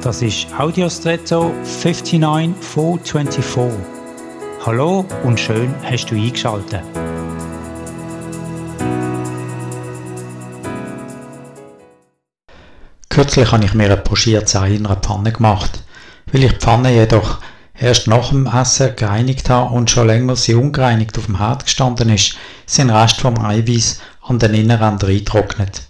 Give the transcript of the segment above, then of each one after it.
Das ist Audiostretto 59424. Hallo und schön hast du eingeschaltet. Kürzlich habe ich mir ein pochiertes Ei in einer Pfanne gemacht. Weil ich die Pfanne jedoch erst nach dem Essen gereinigt habe und schon länger sie ungereinigt auf dem Herd gestanden ist, sind Reste vom Eiweiß an den Innenrändern eingetrocknet.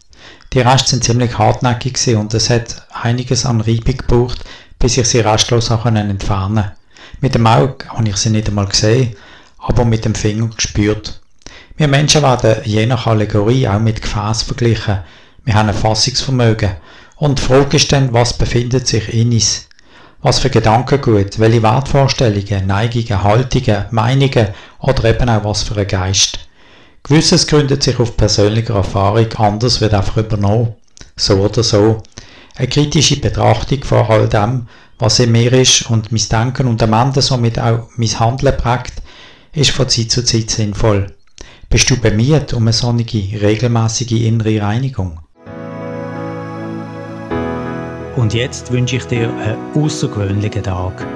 Die Reste sind ziemlich hartnäckig und es hat einiges an Reibung gebraucht, bis ich sie restlos entfernen konnte. Mit dem Auge habe ich sie nicht einmal gesehen, aber mit dem Finger gespürt. Wir Menschen werden je nach Allegorie auch mit Gefäß verglichen. Wir haben ein Fassungsvermögen. Und die Frage ist dann, was befindet sich in uns? Was für Gedankengut, welche Wertvorstellungen, Neigungen, Haltungen, Meinungen oder eben auch was für ein Geist. Gewisses gründet sich auf persönlicher Erfahrung, anders wird einfach übernommen. So oder so. Eine kritische Betrachtung von all dem, was in mir ist und mein Denken und am Ende somit auch mein Handeln prägt, ist von Zeit zu Zeit sinnvoll. Bist du bemüht um eine sonnige, regelmäßige innere Reinigung? Und jetzt wünsche ich dir einen außergewöhnlichen Tag.